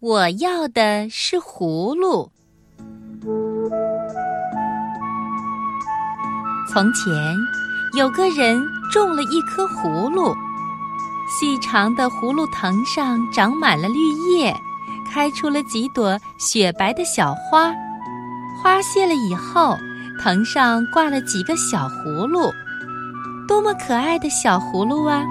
我要的是葫芦。从前有个人种了一棵葫芦，细长的葫芦藤上长满了绿叶，开出了几朵雪白的小花。花谢了以后，藤上挂了几个小葫芦，多么可爱的小葫芦啊！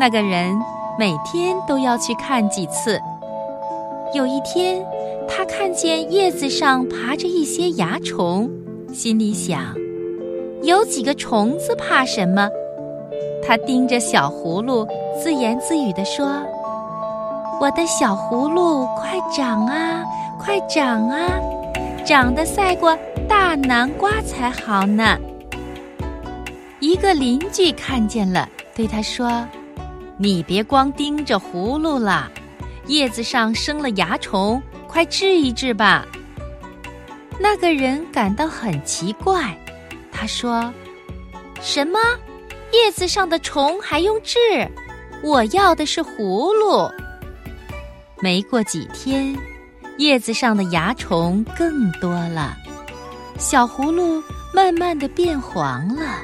那个人每天都要去看几次。有一天，他看见叶子上爬着一些蚜虫，心里想：有几个虫子怕什么？他盯着小葫芦，自言自语地说：“我的小葫芦，快长啊，快长啊，长得赛过大南瓜才好呢。”一个邻居看见了，对他说：“你别光盯着葫芦了。”叶子上生了蚜虫，快治一治吧。那个人感到很奇怪，他说：“什么？叶子上的虫还用治？我要的是葫芦。”没过几天，叶子上的蚜虫更多了，小葫芦慢慢的变黄了，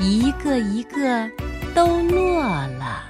一个一个都落了。